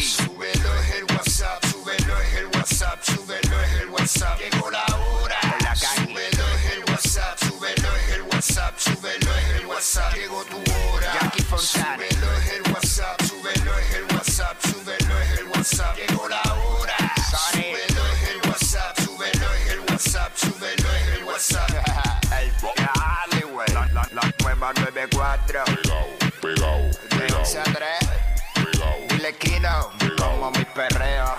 Súbelo es el WhatsApp, súbelo es el WhatsApp, súbelo es el WhatsApp. Llegó la hora. Súbelo es el WhatsApp, súbelo es el WhatsApp, súbelo es el WhatsApp. Llegó tu hora. Súbelo es el WhatsApp, súbelo es el WhatsApp, súbelo es el WhatsApp. Llegó la hora. Súbelo es el WhatsApp, súbelo es el WhatsApp, súbelo es el WhatsApp. El güey. La, la, la nueva 94. Pegao, pegao, De 11 a 3. pegao, Kino. Como mi perreo.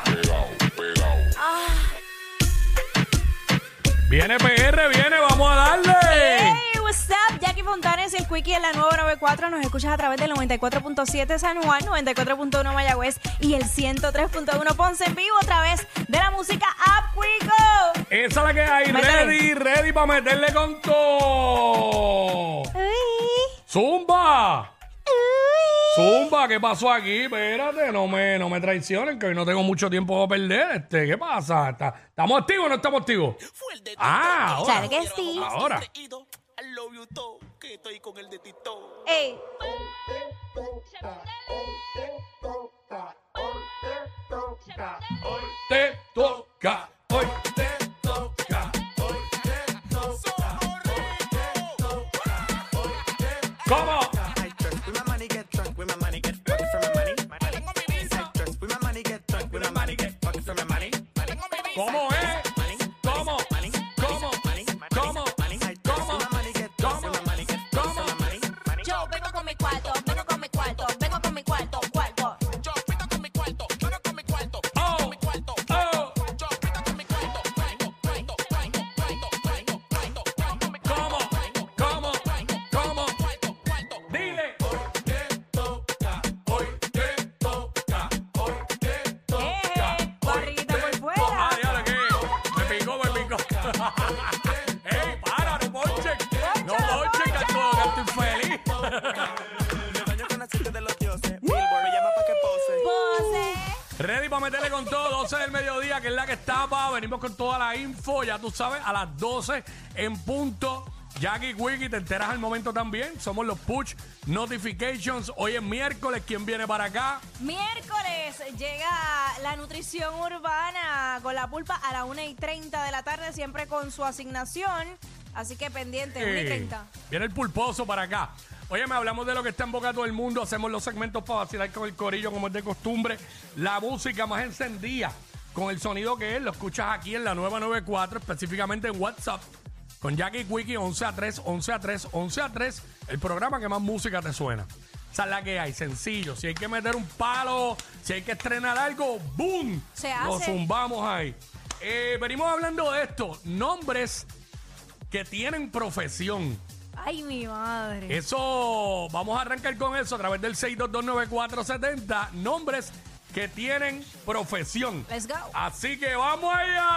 Viene PR, viene, vamos a darle. Hey, what's up? Jackie Fontanes y el Quickie en la nueva 94. Nos escuchas a través del 94.7 San Juan, 94.1 Mayagüez y el 103.1 Ponce en vivo a través de la música App Quico. Esa es la que hay, ready, ready para meterle con todo. Zumba. Zumba, ¿qué pasó aquí? Espérate, no me, no me traicionen, que hoy no tengo mucho tiempo para perder. Este, ¿Qué pasa? ¿Está- ¿Estamos activos o no estamos activos? Ah, ahora. Claro que sí. Ahora. I love you todo, que estoy con el de Tito. Ey. trunk with my mind. Meterle con todo, 12 del mediodía, que es la que estaba. Venimos con toda la info, ya tú sabes, a las 12 en punto. Jackie Wiki, te enteras al momento también. Somos los Push Notifications. Hoy es miércoles, ¿quién viene para acá? Miércoles llega la nutrición urbana con la pulpa a las 1 y 30 de la tarde, siempre con su asignación. Así que pendiente, 1 y Eh, 30. Viene el pulposo para acá. Oye, me hablamos de lo que está en boca de todo el mundo. Hacemos los segmentos para vacilar con el corillo, como es de costumbre. La música más encendida, con el sonido que es, lo escuchas aquí en la nueva 94, específicamente en WhatsApp. Con Jackie Quickie 11 a 3, 11 a 3, 11 a 3, el programa que más música te suena. Esa es la que hay, sencillo. Si hay que meter un palo, si hay que estrenar algo, ¡boom! Se Lo hace. zumbamos ahí. Eh, venimos hablando de esto. Nombres que tienen profesión. Ay, mi madre. Eso, vamos a arrancar con eso a través del 6229470. Nombres que tienen profesión. Let's go. Así que vamos allá.